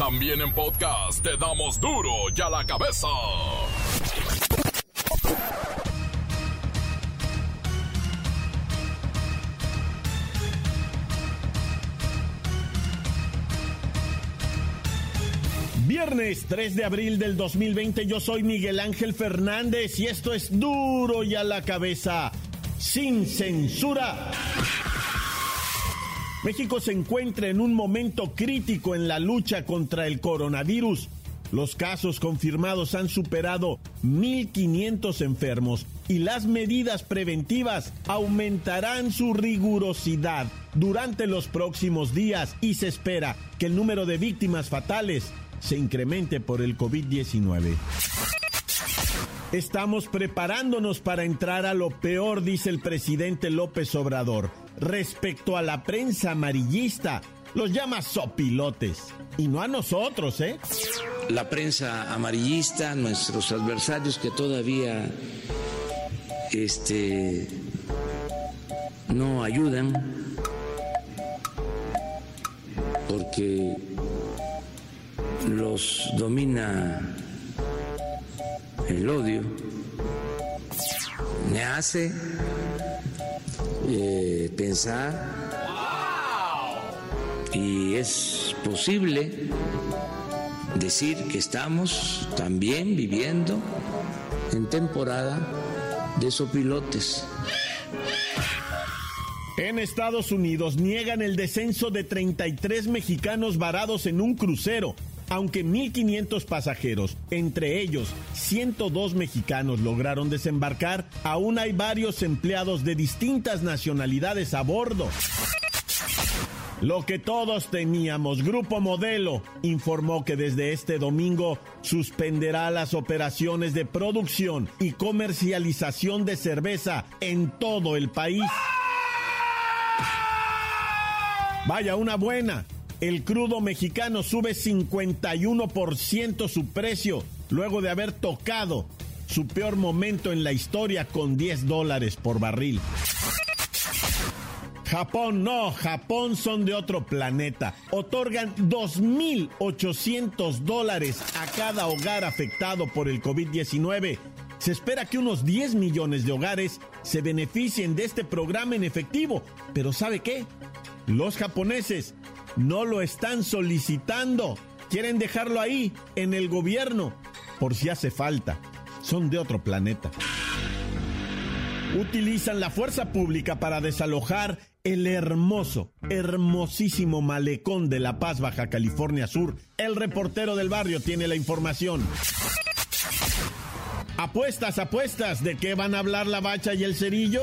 También en podcast te damos duro y a la cabeza. Viernes 3 de abril del 2020, yo soy Miguel Ángel Fernández y esto es duro y a la cabeza, sin censura. México se encuentra en un momento crítico en la lucha contra el coronavirus. Los casos confirmados han superado 1.500 enfermos y las medidas preventivas aumentarán su rigurosidad durante los próximos días y se espera que el número de víctimas fatales se incremente por el COVID-19. Estamos preparándonos para entrar a lo peor, dice el presidente López Obrador. Respecto a la prensa amarillista, los llama sopilotes. Y no a nosotros, ¿eh? La prensa amarillista, nuestros adversarios que todavía este, no ayudan, porque los domina el odio, me hace eh, pensar y es posible decir que estamos también viviendo en temporada de sopilotes. En Estados Unidos niegan el descenso de 33 mexicanos varados en un crucero aunque 1.500 pasajeros, entre ellos 102 mexicanos, lograron desembarcar, aún hay varios empleados de distintas nacionalidades a bordo. Lo que todos teníamos, Grupo Modelo informó que desde este domingo suspenderá las operaciones de producción y comercialización de cerveza en todo el país. Vaya, una buena el crudo mexicano sube 51% su precio luego de haber tocado su peor momento en la historia con 10 dólares por barril. Japón, no, Japón son de otro planeta. Otorgan 2.800 dólares a cada hogar afectado por el COVID-19. Se espera que unos 10 millones de hogares se beneficien de este programa en efectivo. Pero ¿sabe qué? Los japoneses no lo están solicitando. Quieren dejarlo ahí, en el gobierno, por si hace falta. Son de otro planeta. Utilizan la fuerza pública para desalojar el hermoso, hermosísimo malecón de La Paz, Baja California Sur. El reportero del barrio tiene la información. Apuestas, apuestas, ¿de qué van a hablar la bacha y el cerillo?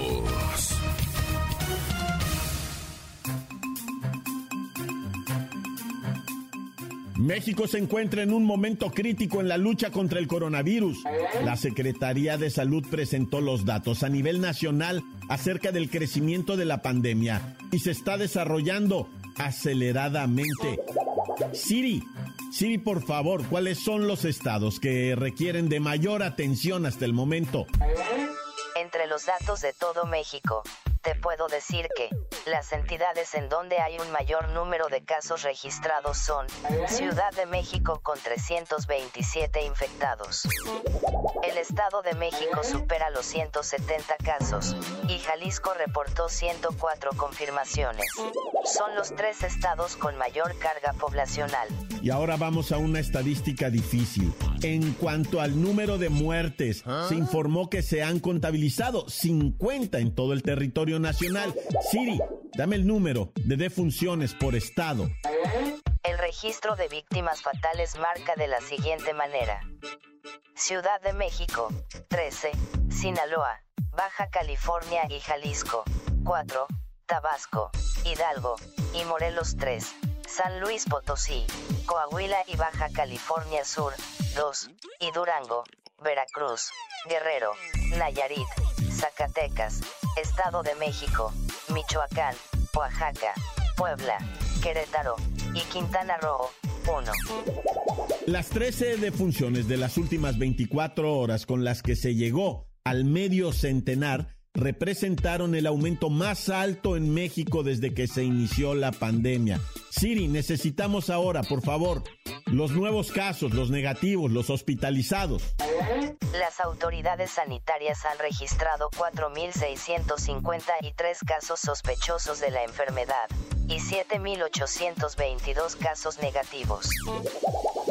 México se encuentra en un momento crítico en la lucha contra el coronavirus. La Secretaría de Salud presentó los datos a nivel nacional acerca del crecimiento de la pandemia y se está desarrollando aceleradamente. Siri, Siri, por favor, ¿cuáles son los estados que requieren de mayor atención hasta el momento? Entre los datos de todo México, te puedo decir que las entidades en donde hay un mayor número de casos registrados son Ciudad de México con 327 infectados. El Estado de México supera los 170 casos y Jalisco reportó 104 confirmaciones. Son los tres estados con mayor carga poblacional. Y ahora vamos a una estadística difícil. En cuanto al número de muertes, se informó que se han contabilizado 50 en todo el territorio nacional. Siri, dame el número de defunciones por estado. El registro de víctimas fatales marca de la siguiente manera. Ciudad de México, 13, Sinaloa, Baja California y Jalisco, 4, Tabasco, Hidalgo, y Morelos 3, San Luis Potosí, Coahuila y Baja California Sur, 2, y Durango, Veracruz, Guerrero, Nayarit, Zacatecas, Estado de México, Michoacán, Oaxaca, Puebla, Querétaro y Quintana Roo, 1. Las 13 defunciones de las últimas 24 horas con las que se llegó al medio centenar representaron el aumento más alto en México desde que se inició la pandemia. Siri, necesitamos ahora, por favor, los nuevos casos, los negativos, los hospitalizados. Las autoridades sanitarias han registrado 4.653 casos sospechosos de la enfermedad y 7.822 casos negativos.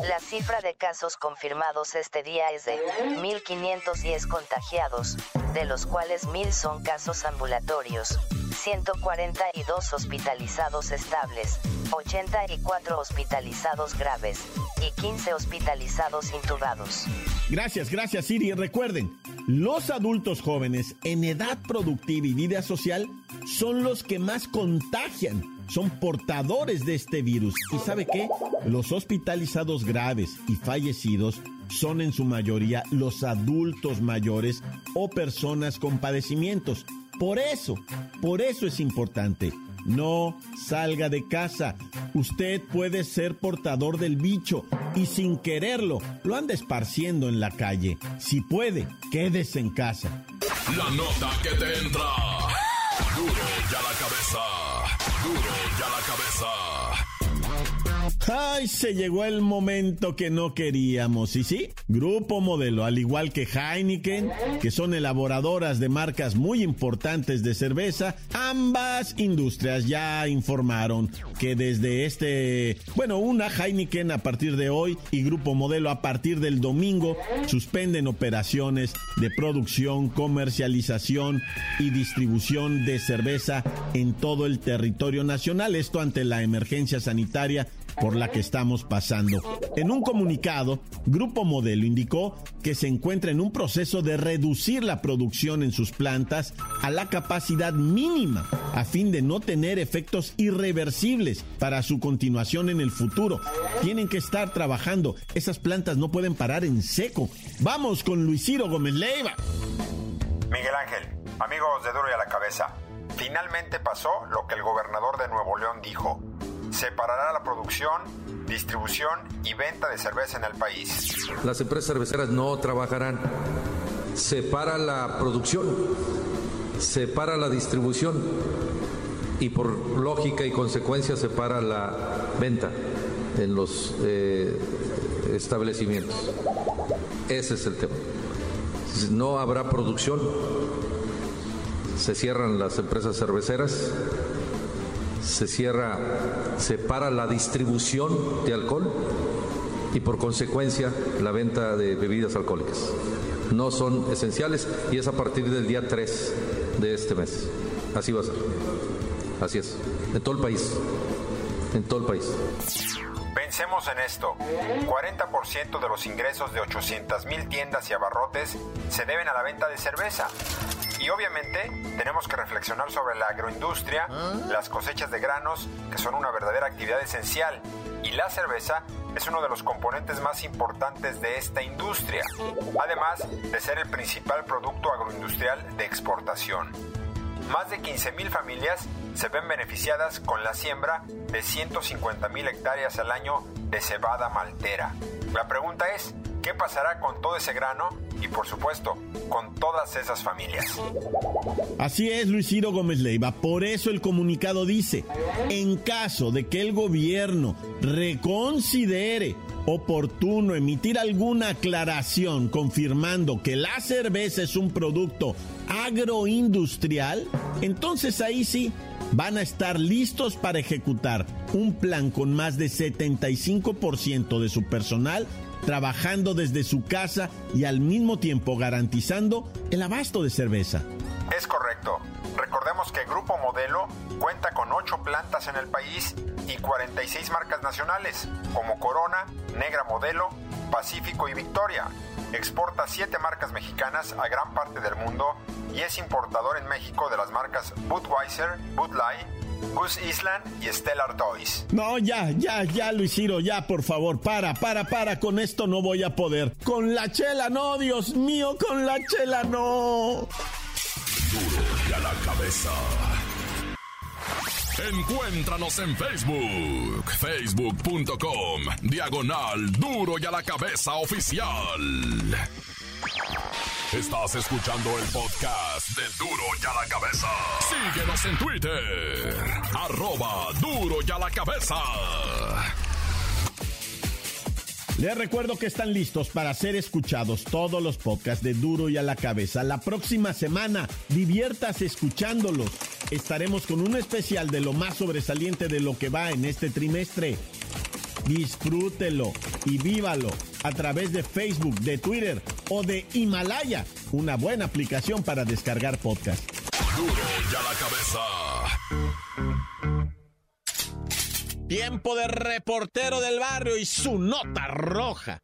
La cifra de casos confirmados este día es de 1.510 contagiados, de los cuales 1.000 son casos ambulatorios, 142 hospitalizados estables, 84 hospitalizados graves y 15 hospitalizados intubados. Gracias, gracias Siri. Recuerden, los adultos jóvenes en edad productiva y vida social son los que más contagian, son portadores de este virus. ¿Y sabe qué? Los hospitalizados graves y fallecidos son en su mayoría los adultos mayores o personas con padecimientos. Por eso, por eso es importante. No salga de casa. Usted puede ser portador del bicho y sin quererlo lo anda esparciendo en la calle. Si puede, quédese en casa. La nota que te entra. Duro ya la cabeza. Duro ya la cabeza. Ay, se llegó el momento que no queríamos. Y sí, Grupo Modelo, al igual que Heineken, que son elaboradoras de marcas muy importantes de cerveza, ambas industrias ya informaron que desde este, bueno, una Heineken a partir de hoy y Grupo Modelo a partir del domingo suspenden operaciones de producción, comercialización y distribución de cerveza en todo el territorio nacional. Esto ante la emergencia sanitaria por la que estamos pasando. En un comunicado, Grupo Modelo indicó que se encuentra en un proceso de reducir la producción en sus plantas a la capacidad mínima a fin de no tener efectos irreversibles para su continuación en el futuro. Tienen que estar trabajando. Esas plantas no pueden parar en seco. Vamos con Luis Ciro Gómez Leiva. Miguel Ángel, amigos de Duro y a la Cabeza. Finalmente pasó lo que el gobernador de Nuevo León dijo separará la producción, distribución y venta de cerveza en el país. Las empresas cerveceras no trabajarán. Separa la producción, separa la distribución y por lógica y consecuencia separa la venta en los eh, establecimientos. Ese es el tema. No habrá producción, se cierran las empresas cerveceras, se cierra, se para la distribución de alcohol y por consecuencia la venta de bebidas alcohólicas. No son esenciales y es a partir del día 3 de este mes. Así va a ser. Así es. En todo el país. En todo el país. Pensemos en esto. 40% de los ingresos de 800 mil tiendas y abarrotes se deben a la venta de cerveza. Y obviamente tenemos que reflexionar sobre la agroindustria, las cosechas de granos, que son una verdadera actividad esencial, y la cerveza es uno de los componentes más importantes de esta industria, además de ser el principal producto agroindustrial de exportación. Más de 15.000 familias se ven beneficiadas con la siembra de 150.000 hectáreas al año de cebada maltera. La pregunta es, ¿qué pasará con todo ese grano y por supuesto con todas esas familias? Así es, Luis Ciro Gómez Leiva. Por eso el comunicado dice, en caso de que el gobierno reconsidere oportuno emitir alguna aclaración confirmando que la cerveza es un producto agroindustrial, entonces ahí sí van a estar listos para ejecutar un plan con más de 75% de su personal trabajando desde su casa y al mismo tiempo garantizando el abasto de cerveza. Es correcto. Recordemos que Grupo Modelo cuenta con 8 plantas en el país y 46 marcas nacionales, como Corona, Negra Modelo, Pacífico y Victoria. exporta siete marcas mexicanas a gran parte del mundo y es importador en México de las marcas Budweiser, Bud Light, Goose Island y Stellar Toys. No, ya, ya, ya, Luisiro, ya, por favor, para, para, para, con esto no voy a poder. Con la chela, no, Dios mío, con la chela, no. Duro y a la cabeza. Encuéntranos en Facebook, facebook.com, diagonal duro y a la cabeza oficial. Estás escuchando el podcast de Duro y a la cabeza. Síguenos en Twitter, arroba duro y a la cabeza. Les recuerdo que están listos para ser escuchados todos los podcasts de Duro y a la cabeza. La próxima semana, diviértase escuchándolos. Estaremos con un especial de lo más sobresaliente de lo que va en este trimestre. Disfrútelo y vívalo a través de Facebook, de Twitter o de Himalaya, una buena aplicación para descargar podcast. Duro y a la cabeza. Tiempo de reportero del barrio y su nota roja.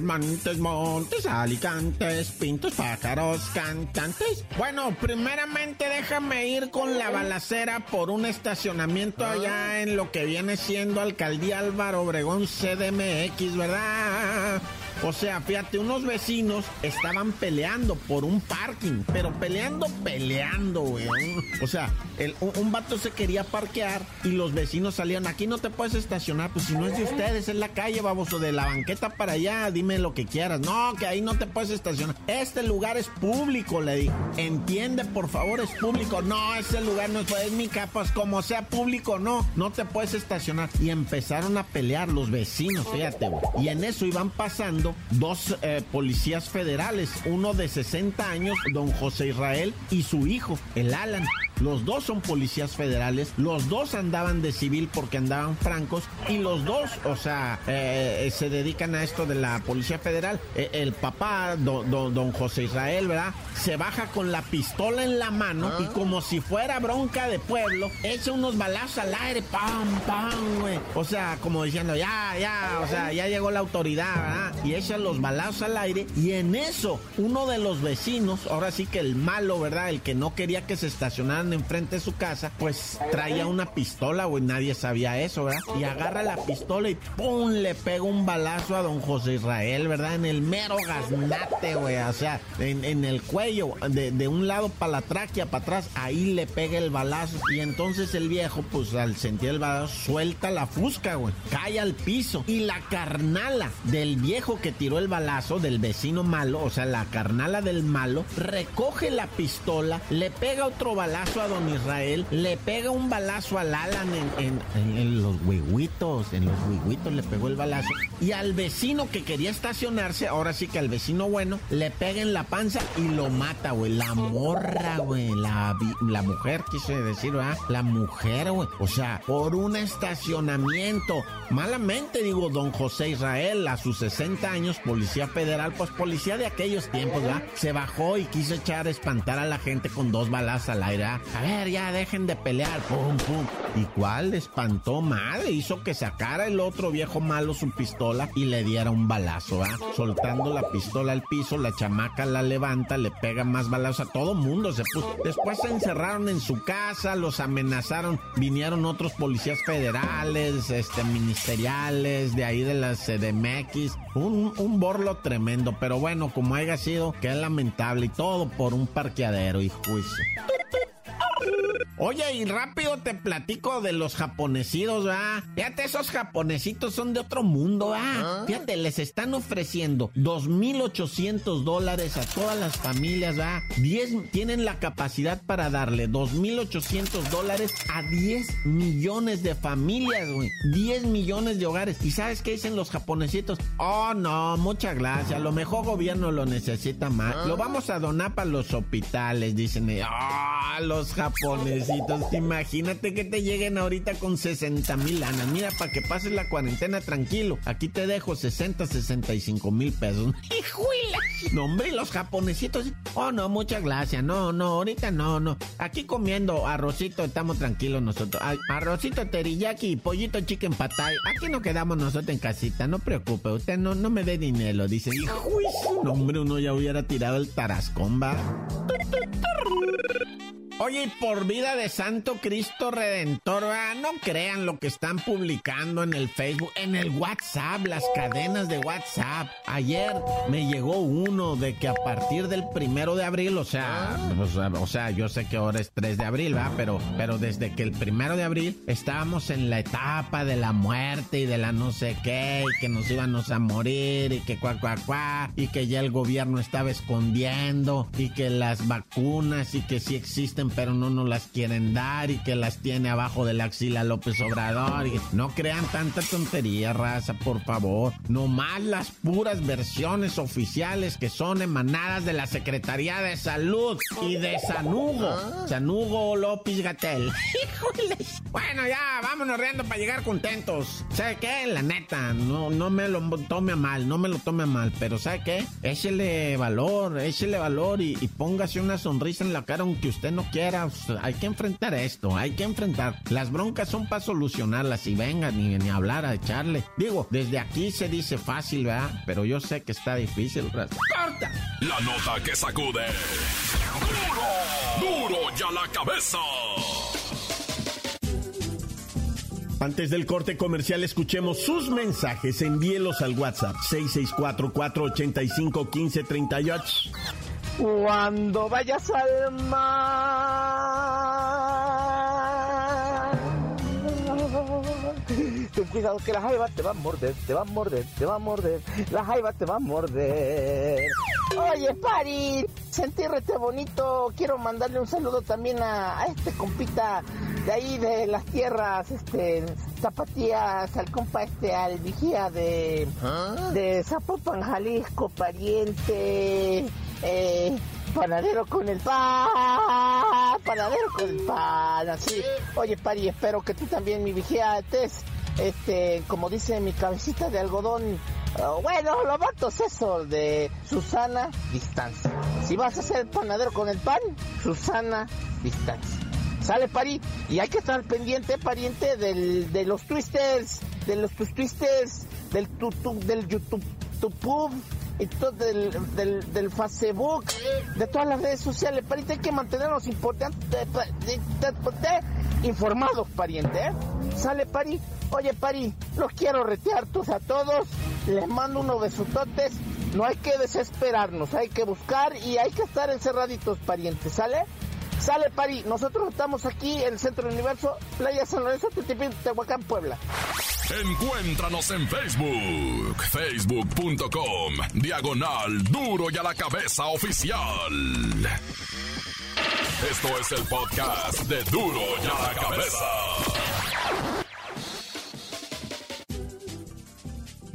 Montes, montes, alicantes, pintos, pájaros, cantantes. Bueno, primeramente déjame ir con la balacera por un estacionamiento allá en lo que viene siendo Alcaldía Álvaro Obregón CDMX, ¿verdad? O sea, fíjate, unos vecinos estaban peleando por un parking, pero peleando, peleando, güey. O sea, un, un, vato se quería parquear y los vecinos salieron, aquí no te puedes estacionar, pues si no es de ustedes, es la calle, baboso, de la banqueta para allá, dime lo que quieras. No, que ahí no te puedes estacionar. Este lugar es público, le dije. Entiende, por favor, es público. No, ese lugar no es, es mi capa, pues como sea público, no, no te puedes estacionar. Y empezaron a pelear los vecinos, fíjate, güey. Y en eso iban pasando dos eh, policías federales, uno de 60 años, don José Israel, y su hijo, el Alan. Los dos son policías federales, los dos andaban de civil porque andaban francos y los dos, o sea, eh, se dedican a esto de la policía federal. Eh, el papá, don, José Israel, ¿verdad? Se baja con la pistola en la mano y como si fuera bronca de pueblo, echa unos balazos al aire, pam, pam, güey. O sea, como diciendo, ya, ya, o sea, ya llegó la autoridad, ¿verdad? Y echa los balazos al aire y en eso, uno de los vecinos, ahora sí que el malo, ¿verdad? El que no quería que se estacionaran enfrente de su casa, pues traía una pistola, güey, nadie sabía eso, ¿verdad? Y agarra la pistola y ¡pum! le pega un balazo a don José Israel, ¿verdad? En el mero gaznate, güey, o sea, en, en el cuello, de, de un lado para la tráquea, para atrás, ahí le pega el balazo. Y entonces el viejo, pues al sentir el balazo, suelta la fusca, güey, cae al piso. Y la carnala del viejo que tiró el balazo, del vecino malo, o sea, la carnala del malo, recoge la pistola, le pega otro balazo a don Israel, le pega un balazo al Alan en, los huehuitos, en los huehuitos le pegó el balazo. Y al vecino que quería estacionarse, ahora sí que al vecino bueno, le pega en la panza y lo mata, güey. La morra, güey. La, la mujer, quise decir, ¿verdad? La mujer, güey. O sea, por un estacionamiento. Malamente, digo, don José Israel, a sus 60 años, policía federal, pues policía de aquellos tiempos, ¿verdad? Se bajó y quiso echar, espantar a la gente con dos balas al aire, ¿verdad? A ver, ya dejen de pelear, pum, pum. ¿Y cuál espantó madre? Hizo que sacara el otro viejo malo su pistola y le diera un balazo, ¿ah? Soltando la pistola al piso, la chamaca la levanta, le pega más balazos a todo mundo. Se puso. Después se encerraron en su casa, los amenazaron. Vinieron otros policías federales, este, ministeriales, de ahí de la CDMX. Un, un borlo tremendo, pero bueno, como haya sido, que es lamentable y todo por un parqueadero y juicio. Oye, y rápido te platico de los japonesitos, ¿va? Fíjate, esos japonesitos son de otro mundo, ¿va? ¿Ah? Fíjate, les están ofreciendo 2.800 dólares a todas las familias, ¿va? 10, tienen la capacidad para darle 2.800 dólares a 10 millones de familias, güey. 10 millones de hogares. ¿Y sabes qué dicen los japonesitos? Oh, no, muchas gracias. A lo mejor gobierno lo necesita más. ¿Ah? Lo vamos a donar para los hospitales, dicen. Ah, oh, los japoneses Imagínate que te lleguen ahorita con 60 mil lanas. Mira, para que pases la cuarentena tranquilo. Aquí te dejo 60, 65 mil pesos. ¡Hijuela! No, hombre, los japonesitos. Oh, no, muchas gracias. No, no, ahorita no, no. Aquí comiendo arrocito, estamos tranquilos nosotros. arrocito teriyaki pollito chicken patay. Aquí no quedamos nosotros en casita, no preocupe. Usted no, no me dé dinero, dice. Hijo, no, hombre, uno ya hubiera tirado el tarascón, va. Oye, y por vida de Santo Cristo Redentor, no crean lo que están publicando en el Facebook, en el WhatsApp, las cadenas de WhatsApp. Ayer me llegó uno de que a partir del primero de abril, o sea, pues, o sea, yo sé que ahora es 3 de abril, ¿va? Pero, pero desde que el primero de abril estábamos en la etapa de la muerte y de la no sé qué, y que nos íbamos a morir, y que cuá, cuá, cuá, y que ya el gobierno estaba escondiendo, y que las vacunas, y que sí existen pero no nos las quieren dar y que las tiene abajo de la axila López Obrador. Y no crean tanta tontería, raza, por favor. No más las puras versiones oficiales que son emanadas de la Secretaría de Salud y de Sanugo. Ah. Sanugo López Gatel. Bueno, ya, vámonos riendo para llegar contentos. ¿Sabe qué? La neta, no, no me lo tome a mal, no me lo tome a mal, pero ¿sabe qué? Échele valor, échele valor y, y póngase una sonrisa en la cara aunque usted no quiera, hay que enfrentar esto, hay que enfrentar. Las broncas son para solucionarlas y vengan ni, ni hablar a echarle. Digo, desde aquí se dice fácil, ¿verdad? Pero yo sé que está difícil. ¡Corta! La nota que sacude. ¡Duro! ¡Duro ya la cabeza! Antes del corte comercial, escuchemos sus mensajes. Envíelos al WhatsApp 664-485-1538. Cuando vayas al mar, cuidado que la jaiba te va a morder, te va a morder, te va a morder, la jaiba te va a morder. Oye, Pari, sentirte bonito. Quiero mandarle un saludo también a, este compita de ahí de las tierras, este, zapatías, al compa este, al vigía de, ¿Ah? de Zapopan, Jalisco, pariente. Eh, panadero con el pan, panadero con el pan, así. Oye, Pari, espero que tú también, mi vigía, estés, este, como dice mi cabecita de algodón, uh, bueno, lo es eso de Susana Distancia. Si vas a ser panadero con el pan, Susana Distancia. Sale, Pari, y hay que estar pendiente, pariente, del, de los twisters, de los twisters, del, tutu, del YouTube, YouTube y todo del, del, del, Facebook, de todas las redes sociales. Pariente, hay que mantenernos importantes, informados, pariente. ¿eh? Sale, Pari. Oye, Pari, los quiero retear a todos. Les mando unos besototes. No hay que desesperarnos, hay que buscar y hay que estar encerraditos, parientes, ¿sale? Sale Pari, nosotros estamos aquí en el Centro del Universo, Playa San Lorenzo, Tehuacán, Puebla. Encuéntranos en Facebook, facebook.com, diagonal duro y a la cabeza oficial. Esto es el podcast de duro y a la cabeza.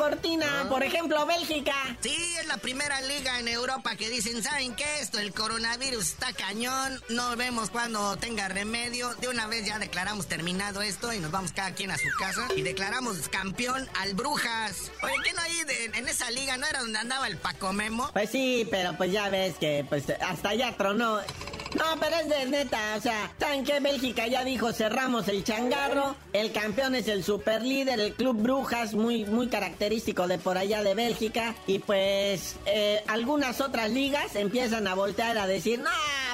cortina. Por ejemplo, Bélgica. Sí, es la primera liga en Europa que dicen, ¿saben qué? Esto, el coronavirus está cañón. No vemos cuando tenga remedio. De una vez ya declaramos terminado esto y nos vamos cada quien a su casa. Y declaramos campeón al Brujas. Oye, ¿qué no hay en esa liga? ¿No era donde andaba el Paco Memo? Pues sí, pero pues ya ves que pues hasta allá tronó. No, pero es de neta, o sea, ¿saben qué? Bélgica ya dijo, cerramos el changarro, el campeón es el super líder, el Club Brujas, muy, muy característico de por allá de Bélgica, y pues eh, algunas otras ligas empiezan a voltear a decir, no,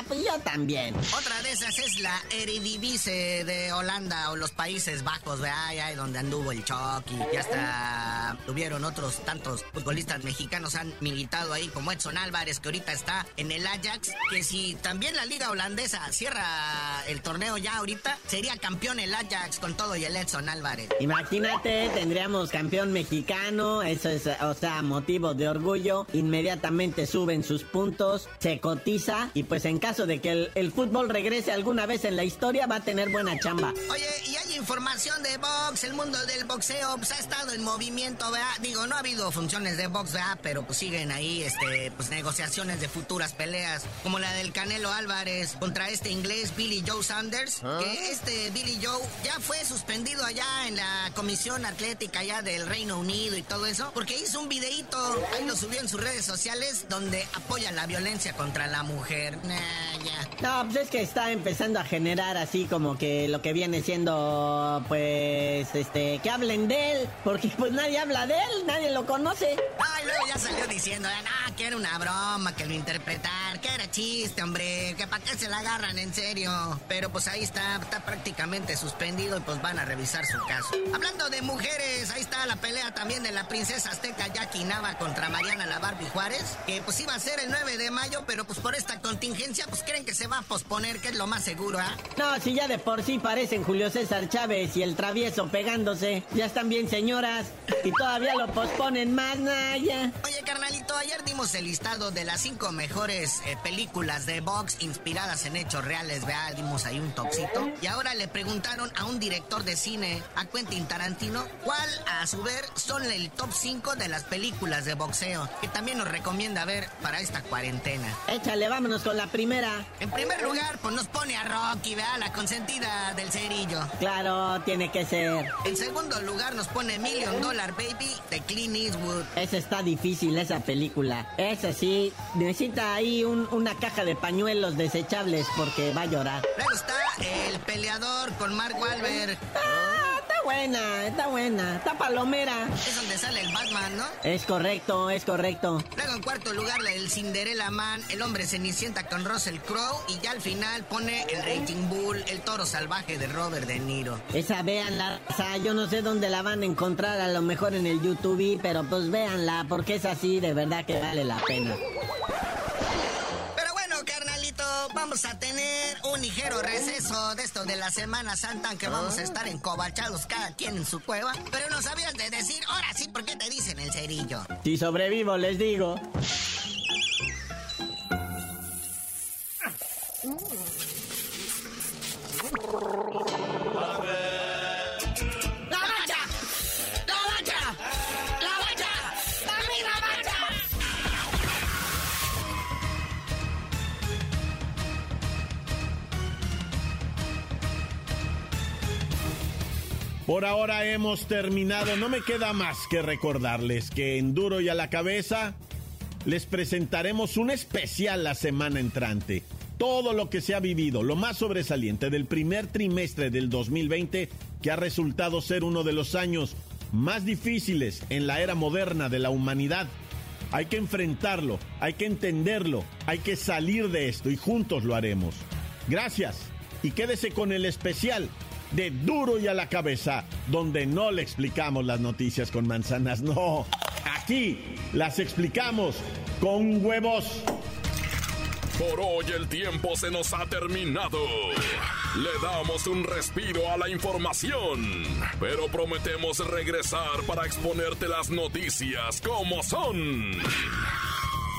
pues yo también. Otra de esas es la Eredivisie de Holanda o los Países Bajos, ¿verdad? Ahí donde anduvo el Chucky. Y hasta tuvieron otros tantos futbolistas mexicanos han militado ahí, como Edson Álvarez, que ahorita está en el Ajax. Que si también la liga holandesa cierra el torneo ya ahorita, sería campeón el Ajax con todo y el Edson Álvarez. Imagínate, tendríamos campeón mexicano, eso es, o sea, motivo de orgullo. Inmediatamente suben sus puntos, se cotiza y pues en caso de que el, el fútbol regrese alguna vez en la historia, va a tener buena chamba. Oye, y hay información de box, el mundo del boxeo pues, ha estado en movimiento, ¿verdad? Digo, no ha habido funciones de box, ¿verdad? Pero pues siguen ahí, este, pues negociaciones de futuras peleas, como la del Canelo Álvarez contra este inglés Billy Joe Sanders, que este Billy Joe ya fue suspendido allá en la Comisión Atlética allá del Reino Unido y todo eso, porque hizo un videíto, ahí lo subió en sus redes sociales, donde apoya la violencia contra la mujer. Nah, ya. No, pues es que está empezando a generar así como que lo que viene siendo, pues, este, que hablen de él, porque pues nadie habla de él, nadie lo conoce. Ay, luego ya salió diciendo, ah, que era una broma, que lo interpretar, que era chiste, hombre, que para qué se la agarran en serio. Pero pues ahí está, está prácticamente suspendido y pues van a revisar su caso. Hablando de mujeres, ahí está la pelea también de la princesa azteca Jackie Nava contra Mariana La Barbie Juárez, que pues iba a ser el 9 de mayo, pero pues por esta contingencia pues creen que se va a posponer, que es lo más seguro, ¿ah? No, si ya de por sí parecen Julio César Chávez y el travieso pegándose, ya están bien señoras y todavía lo posponen más, Naya. Oye, carnalito, ayer dimos el listado de las cinco mejores eh, películas de box inspiradas en hechos reales, vea, dimos ahí un toxito. Y ahora le preguntaron a un director de cine, a Quentin Tarantino, cuál a su ver son el top 5 de las películas de boxeo, que también nos recomienda ver para esta cuarentena. Échale, vámonos con la primera. En primer lugar, pues nos pone a Rocky, vea, la consentida del cerillo. Claro, tiene que ser. En segundo lugar nos pone Million Dollar Baby de Clint Eastwood. Esa está difícil, esa película. Esa sí, necesita ahí un- una caja de pañuelos desechables porque va a llorar. Luego está El Peleador con Mark Wahlberg. Ah, buena, está buena, está palomera. Es donde sale el Batman, ¿no? Es correcto, es correcto. Luego en cuarto lugar la del Cinderella Man, el hombre cenicienta con Russell Crowe y ya al final pone el Raging Bull, el toro salvaje de Robert De Niro. Esa véanla, o sea, yo no sé dónde la van a encontrar, a lo mejor en el YouTube, pero pues véanla, porque es así, de verdad que vale la pena. Vamos a tener un ligero receso de esto de la Semana Santa, aunque vamos a estar encobachados cada quien en su cueva. Pero no sabías de decir, ahora sí, ¿por qué te dicen el cerillo? Si sobrevivo, les digo. Por ahora hemos terminado. No me queda más que recordarles que en Duro y a la cabeza les presentaremos un especial la semana entrante. Todo lo que se ha vivido, lo más sobresaliente del primer trimestre del 2020, que ha resultado ser uno de los años más difíciles en la era moderna de la humanidad. Hay que enfrentarlo, hay que entenderlo, hay que salir de esto y juntos lo haremos. Gracias y quédese con el especial de Duro y a la cabeza, donde no le explicamos las noticias con manzanas, no. Aquí las explicamos con huevos. Por hoy el tiempo se nos ha terminado. Le damos un respiro a la información, pero prometemos regresar para exponerte las noticias como son.